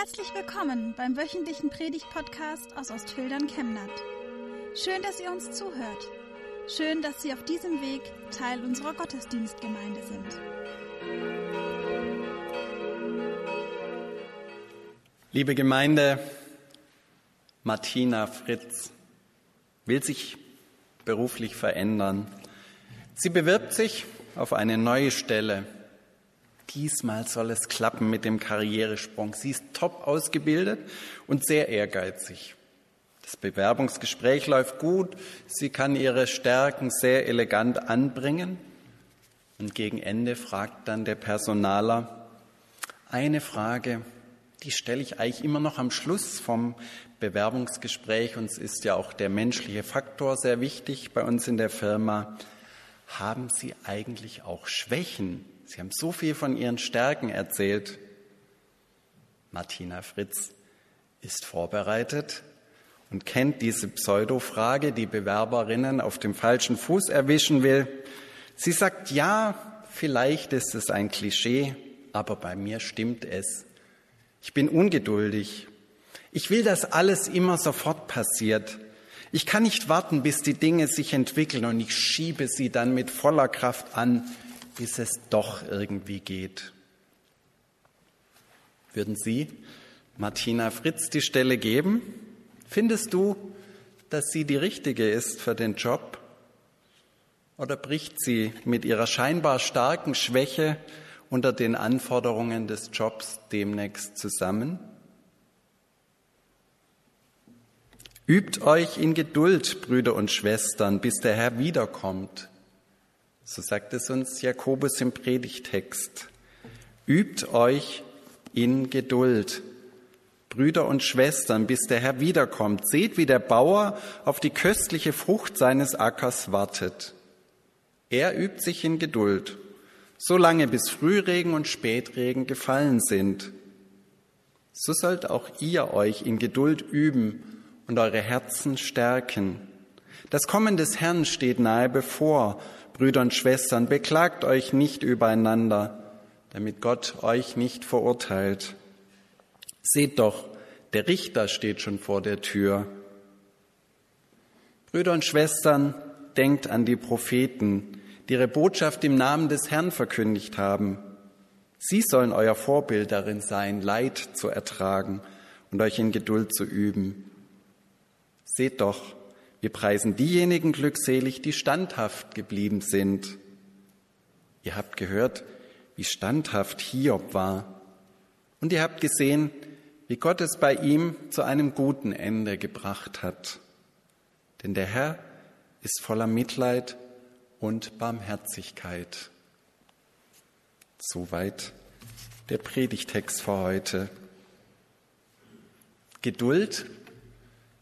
Herzlich willkommen beim wöchentlichen Predigt-Podcast aus Ostfildern Chemnat. Schön, dass ihr uns zuhört. Schön, dass Sie auf diesem Weg Teil unserer Gottesdienstgemeinde sind. Liebe Gemeinde, Martina Fritz will sich beruflich verändern. Sie bewirbt sich auf eine neue Stelle Diesmal soll es klappen mit dem Karrieresprung. Sie ist top ausgebildet und sehr ehrgeizig. Das Bewerbungsgespräch läuft gut. Sie kann ihre Stärken sehr elegant anbringen. Und gegen Ende fragt dann der Personaler eine Frage, die stelle ich eigentlich immer noch am Schluss vom Bewerbungsgespräch. Uns ist ja auch der menschliche Faktor sehr wichtig bei uns in der Firma. Haben Sie eigentlich auch Schwächen? Sie haben so viel von Ihren Stärken erzählt. Martina Fritz ist vorbereitet und kennt diese Pseudo-Frage, die Bewerberinnen auf dem falschen Fuß erwischen will. Sie sagt, ja, vielleicht ist es ein Klischee, aber bei mir stimmt es. Ich bin ungeduldig. Ich will, dass alles immer sofort passiert. Ich kann nicht warten, bis die Dinge sich entwickeln und ich schiebe sie dann mit voller Kraft an, bis es doch irgendwie geht. Würden Sie Martina Fritz die Stelle geben? Findest du, dass sie die richtige ist für den Job? Oder bricht sie mit ihrer scheinbar starken Schwäche unter den Anforderungen des Jobs demnächst zusammen? Übt euch in Geduld, Brüder und Schwestern, bis der Herr wiederkommt. So sagt es uns Jakobus im Predigtext. Übt euch in Geduld. Brüder und Schwestern, bis der Herr wiederkommt. Seht, wie der Bauer auf die köstliche Frucht seines Ackers wartet. Er übt sich in Geduld, so lange bis Frühregen und Spätregen gefallen sind. So sollt auch ihr euch in Geduld üben und eure Herzen stärken. Das Kommen des Herrn steht nahe bevor. Brüder und Schwestern, beklagt euch nicht übereinander, damit Gott euch nicht verurteilt. Seht doch, der Richter steht schon vor der Tür. Brüder und Schwestern, denkt an die Propheten, die ihre Botschaft im Namen des Herrn verkündigt haben. Sie sollen euer Vorbild darin sein, Leid zu ertragen und euch in Geduld zu üben. Seht doch, wir preisen diejenigen glückselig, die standhaft geblieben sind. Ihr habt gehört, wie standhaft Hiob war. Und ihr habt gesehen, wie Gott es bei ihm zu einem guten Ende gebracht hat. Denn der Herr ist voller Mitleid und Barmherzigkeit. Soweit der Predigtext für heute. Geduld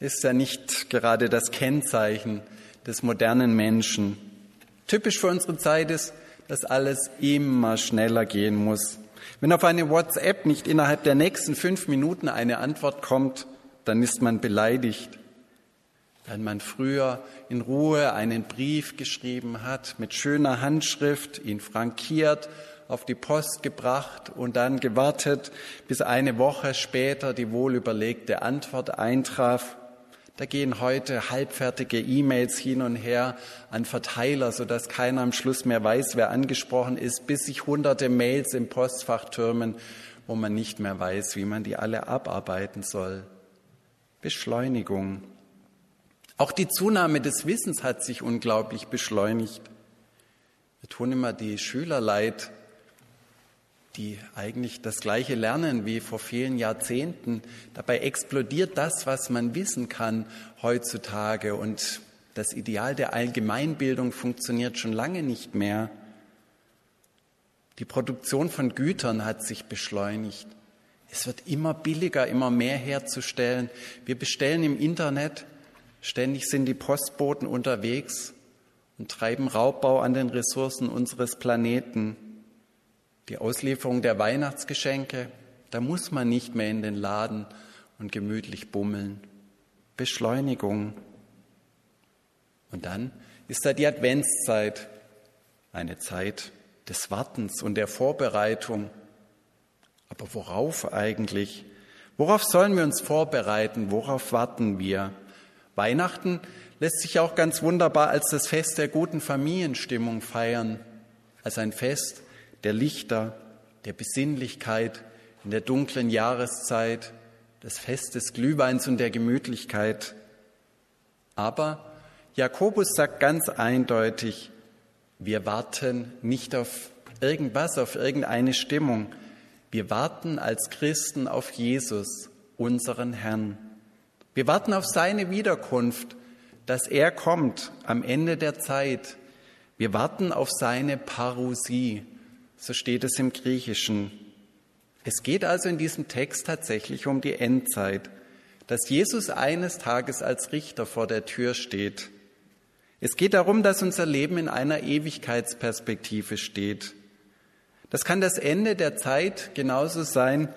ist ja nicht gerade das Kennzeichen des modernen Menschen. Typisch für unsere Zeit ist, dass alles immer schneller gehen muss. Wenn auf eine WhatsApp nicht innerhalb der nächsten fünf Minuten eine Antwort kommt, dann ist man beleidigt. Wenn man früher in Ruhe einen Brief geschrieben hat, mit schöner Handschrift, ihn frankiert auf die Post gebracht und dann gewartet, bis eine Woche später die wohlüberlegte Antwort eintraf, da gehen heute halbfertige E-Mails hin und her an Verteiler, sodass keiner am Schluss mehr weiß, wer angesprochen ist, bis sich hunderte Mails im Postfach türmen, wo man nicht mehr weiß, wie man die alle abarbeiten soll. Beschleunigung. Auch die Zunahme des Wissens hat sich unglaublich beschleunigt. Wir tun immer die Schüler leid, die eigentlich das gleiche lernen wie vor vielen Jahrzehnten. Dabei explodiert das, was man wissen kann heutzutage und das Ideal der Allgemeinbildung funktioniert schon lange nicht mehr. Die Produktion von Gütern hat sich beschleunigt. Es wird immer billiger, immer mehr herzustellen. Wir bestellen im Internet, ständig sind die Postboten unterwegs und treiben Raubbau an den Ressourcen unseres Planeten. Die Auslieferung der Weihnachtsgeschenke, da muss man nicht mehr in den Laden und gemütlich bummeln. Beschleunigung. Und dann ist da die Adventszeit, eine Zeit des Wartens und der Vorbereitung. Aber worauf eigentlich? Worauf sollen wir uns vorbereiten? Worauf warten wir? Weihnachten lässt sich auch ganz wunderbar als das Fest der guten Familienstimmung feiern, als ein Fest der Lichter, der Besinnlichkeit in der dunklen Jahreszeit, des Glühweins und der Gemütlichkeit. Aber Jakobus sagt ganz eindeutig, wir warten nicht auf irgendwas, auf irgendeine Stimmung. Wir warten als Christen auf Jesus, unseren Herrn. Wir warten auf seine Wiederkunft, dass er kommt am Ende der Zeit. Wir warten auf seine Parousie, so steht es im Griechischen. Es geht also in diesem Text tatsächlich um die Endzeit, dass Jesus eines Tages als Richter vor der Tür steht. Es geht darum, dass unser Leben in einer Ewigkeitsperspektive steht. Das kann das Ende der Zeit genauso sein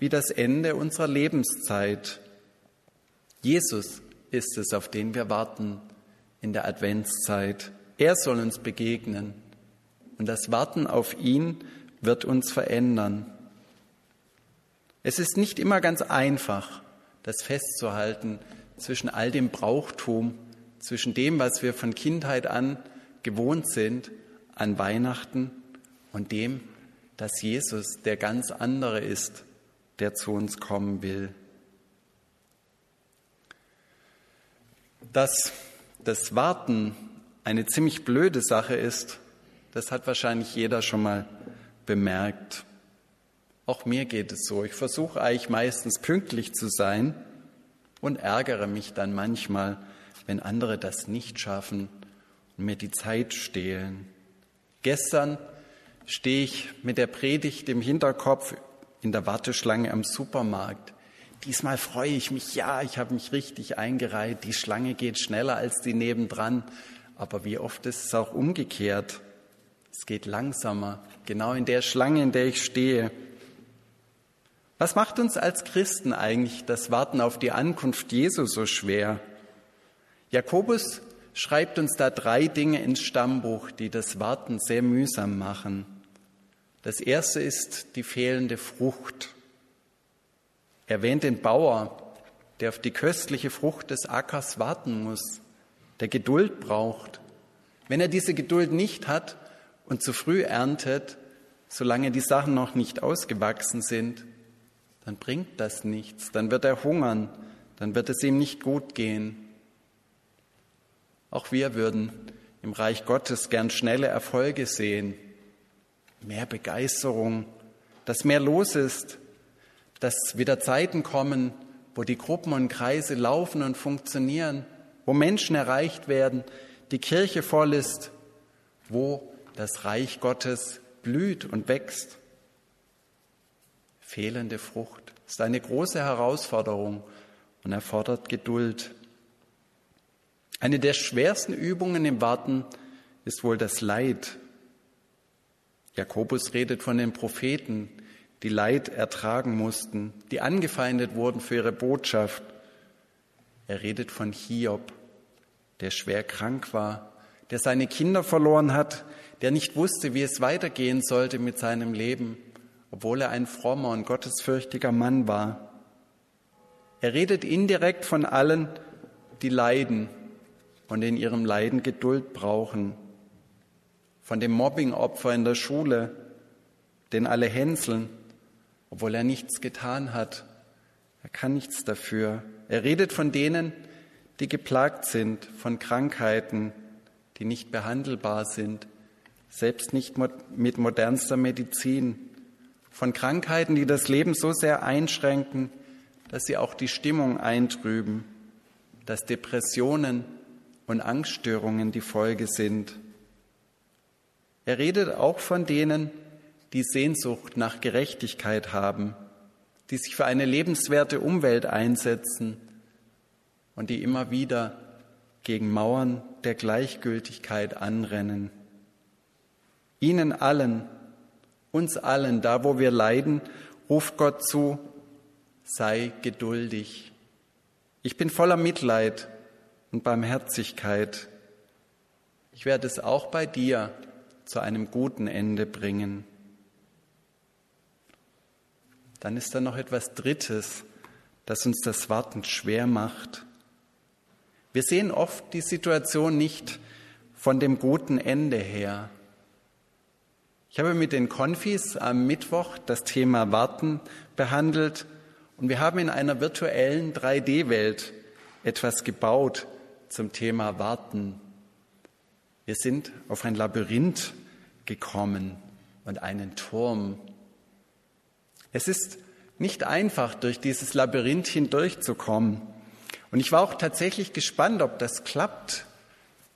wie das Ende unserer Lebenszeit. Jesus ist es, auf den wir warten in der Adventszeit. Er soll uns begegnen. Und das Warten auf ihn wird uns verändern. Es ist nicht immer ganz einfach, das festzuhalten zwischen all dem Brauchtum, zwischen dem, was wir von Kindheit an gewohnt sind an Weihnachten und dem, dass Jesus der ganz andere ist, der zu uns kommen will. Dass das Warten eine ziemlich blöde Sache ist, das hat wahrscheinlich jeder schon mal bemerkt. Auch mir geht es so. Ich versuche eigentlich meistens pünktlich zu sein und ärgere mich dann manchmal, wenn andere das nicht schaffen und mir die Zeit stehlen. Gestern stehe ich mit der Predigt im Hinterkopf in der Warteschlange am Supermarkt. Diesmal freue ich mich, ja, ich habe mich richtig eingereiht. Die Schlange geht schneller als die nebendran. Aber wie oft ist es auch umgekehrt? Es geht langsamer, genau in der Schlange, in der ich stehe. Was macht uns als Christen eigentlich das Warten auf die Ankunft Jesu so schwer? Jakobus schreibt uns da drei Dinge ins Stammbuch, die das Warten sehr mühsam machen. Das erste ist die fehlende Frucht. Er erwähnt den Bauer, der auf die köstliche Frucht des Ackers warten muss, der Geduld braucht. Wenn er diese Geduld nicht hat und zu früh erntet, solange die Sachen noch nicht ausgewachsen sind, dann bringt das nichts, dann wird er hungern, dann wird es ihm nicht gut gehen. Auch wir würden im Reich Gottes gern schnelle Erfolge sehen, mehr Begeisterung, dass mehr los ist, dass wieder Zeiten kommen, wo die Gruppen und Kreise laufen und funktionieren, wo Menschen erreicht werden, die Kirche voll ist, wo das Reich Gottes blüht und wächst fehlende Frucht. Ist eine große Herausforderung und erfordert Geduld. Eine der schwersten Übungen im Warten ist wohl das Leid. Jakobus redet von den Propheten, die Leid ertragen mussten, die angefeindet wurden für ihre Botschaft. Er redet von Hiob, der schwer krank war, der seine Kinder verloren hat, der nicht wusste, wie es weitergehen sollte mit seinem Leben obwohl er ein frommer und gottesfürchtiger Mann war. Er redet indirekt von allen, die leiden und in ihrem Leiden Geduld brauchen. Von dem Mobbingopfer in der Schule, den alle hänseln, obwohl er nichts getan hat. Er kann nichts dafür. Er redet von denen, die geplagt sind von Krankheiten, die nicht behandelbar sind, selbst nicht mit modernster Medizin von Krankheiten, die das Leben so sehr einschränken, dass sie auch die Stimmung eintrüben, dass Depressionen und Angststörungen die Folge sind. Er redet auch von denen, die Sehnsucht nach Gerechtigkeit haben, die sich für eine lebenswerte Umwelt einsetzen und die immer wieder gegen Mauern der Gleichgültigkeit anrennen. Ihnen allen uns allen, da wo wir leiden, ruft Gott zu, sei geduldig. Ich bin voller Mitleid und Barmherzigkeit. Ich werde es auch bei dir zu einem guten Ende bringen. Dann ist da noch etwas Drittes, das uns das Warten schwer macht. Wir sehen oft die Situation nicht von dem guten Ende her. Ich habe mit den Konfis am Mittwoch das Thema Warten behandelt und wir haben in einer virtuellen 3D-Welt etwas gebaut zum Thema Warten. Wir sind auf ein Labyrinth gekommen und einen Turm. Es ist nicht einfach, durch dieses Labyrinth hindurchzukommen. Und ich war auch tatsächlich gespannt, ob das klappt.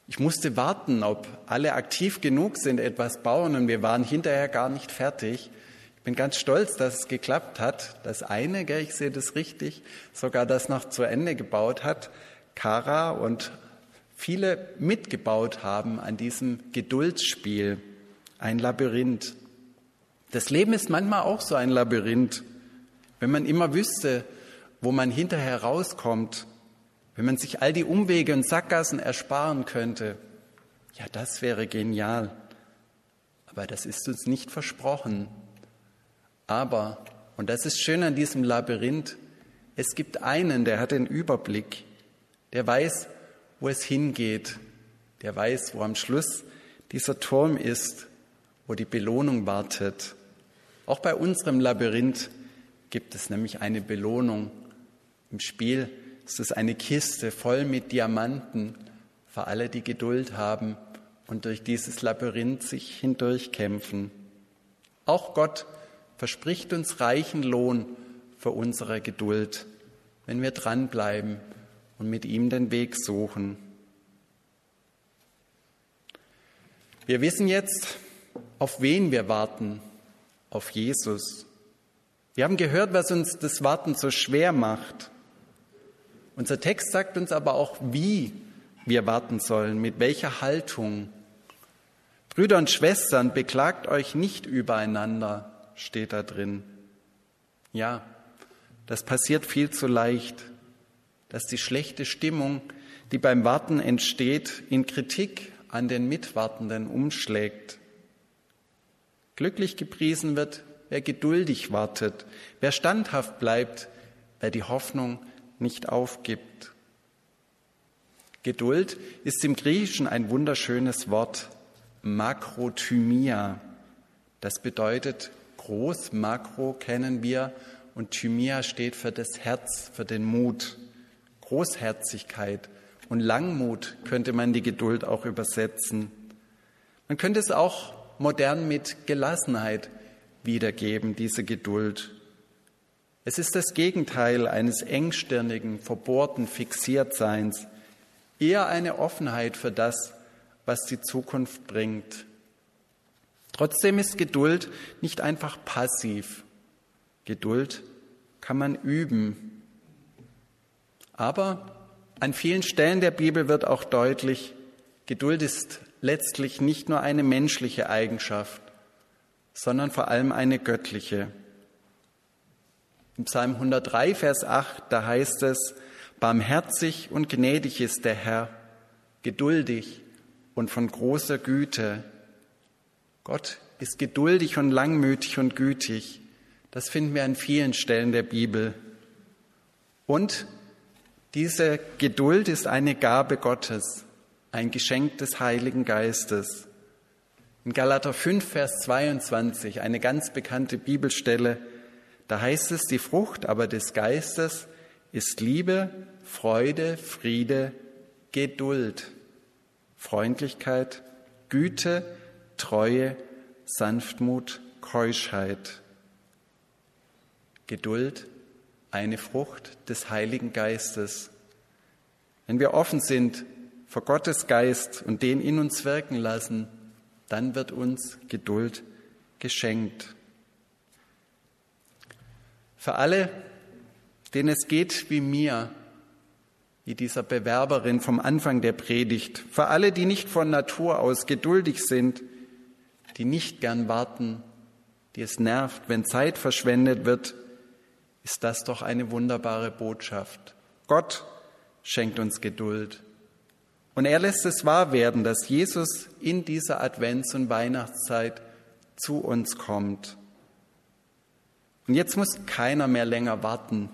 Ich musste warten, ob alle aktiv genug sind, etwas bauen und wir waren hinterher gar nicht fertig. Ich bin ganz stolz, dass es geklappt hat. Das eine, gell, ich sehe das richtig, sogar das noch zu Ende gebaut hat, Kara und viele mitgebaut haben an diesem Geduldsspiel, ein Labyrinth. Das Leben ist manchmal auch so ein Labyrinth. Wenn man immer wüsste, wo man hinterher rauskommt, wenn man sich all die Umwege und Sackgassen ersparen könnte, ja, das wäre genial. Aber das ist uns nicht versprochen. Aber, und das ist schön an diesem Labyrinth, es gibt einen, der hat den Überblick, der weiß, wo es hingeht, der weiß, wo am Schluss dieser Turm ist, wo die Belohnung wartet. Auch bei unserem Labyrinth gibt es nämlich eine Belohnung. Im Spiel ist es eine Kiste voll mit Diamanten für alle, die Geduld haben und durch dieses Labyrinth sich hindurchkämpfen. Auch Gott verspricht uns reichen Lohn für unsere Geduld, wenn wir dranbleiben und mit ihm den Weg suchen. Wir wissen jetzt, auf wen wir warten, auf Jesus. Wir haben gehört, was uns das Warten so schwer macht. Unser Text sagt uns aber auch, wie wir warten sollen, mit welcher Haltung. Brüder und Schwestern, beklagt euch nicht übereinander, steht da drin. Ja, das passiert viel zu leicht, dass die schlechte Stimmung, die beim Warten entsteht, in Kritik an den Mitwartenden umschlägt. Glücklich gepriesen wird, wer geduldig wartet, wer standhaft bleibt, wer die Hoffnung nicht aufgibt. Geduld ist im Griechischen ein wunderschönes Wort, Makrothymia. Das bedeutet groß, Makro kennen wir und Thymia steht für das Herz, für den Mut. Großherzigkeit und Langmut könnte man die Geduld auch übersetzen. Man könnte es auch modern mit Gelassenheit wiedergeben, diese Geduld. Es ist das Gegenteil eines engstirnigen, verbohrten Fixiertseins, eher eine Offenheit für das, was die Zukunft bringt. Trotzdem ist Geduld nicht einfach passiv. Geduld kann man üben. Aber an vielen Stellen der Bibel wird auch deutlich, Geduld ist letztlich nicht nur eine menschliche Eigenschaft, sondern vor allem eine göttliche. Im Psalm 103, Vers 8, da heißt es, Barmherzig und gnädig ist der Herr, geduldig und von großer Güte. Gott ist geduldig und langmütig und gütig. Das finden wir an vielen Stellen der Bibel. Und diese Geduld ist eine Gabe Gottes, ein Geschenk des Heiligen Geistes. In Galater 5, Vers 22, eine ganz bekannte Bibelstelle, da heißt es, die Frucht aber des Geistes ist Liebe, Freude, Friede, Geduld, Freundlichkeit, Güte, Treue, Sanftmut, Keuschheit. Geduld, eine Frucht des Heiligen Geistes. Wenn wir offen sind vor Gottes Geist und den in uns wirken lassen, dann wird uns Geduld geschenkt. Für alle, denen es geht wie mir, wie dieser Bewerberin vom Anfang der Predigt, für alle, die nicht von Natur aus geduldig sind, die nicht gern warten, die es nervt, wenn Zeit verschwendet wird, ist das doch eine wunderbare Botschaft. Gott schenkt uns Geduld. Und er lässt es wahr werden, dass Jesus in dieser Advents- und Weihnachtszeit zu uns kommt. Und jetzt muss keiner mehr länger warten,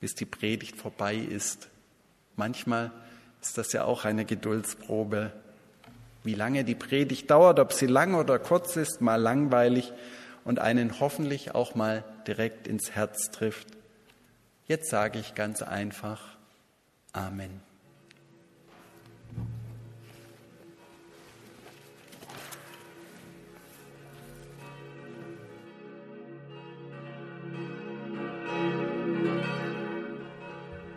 bis die Predigt vorbei ist. Manchmal ist das ja auch eine Geduldsprobe. Wie lange die Predigt dauert, ob sie lang oder kurz ist, mal langweilig und einen hoffentlich auch mal direkt ins Herz trifft. Jetzt sage ich ganz einfach Amen.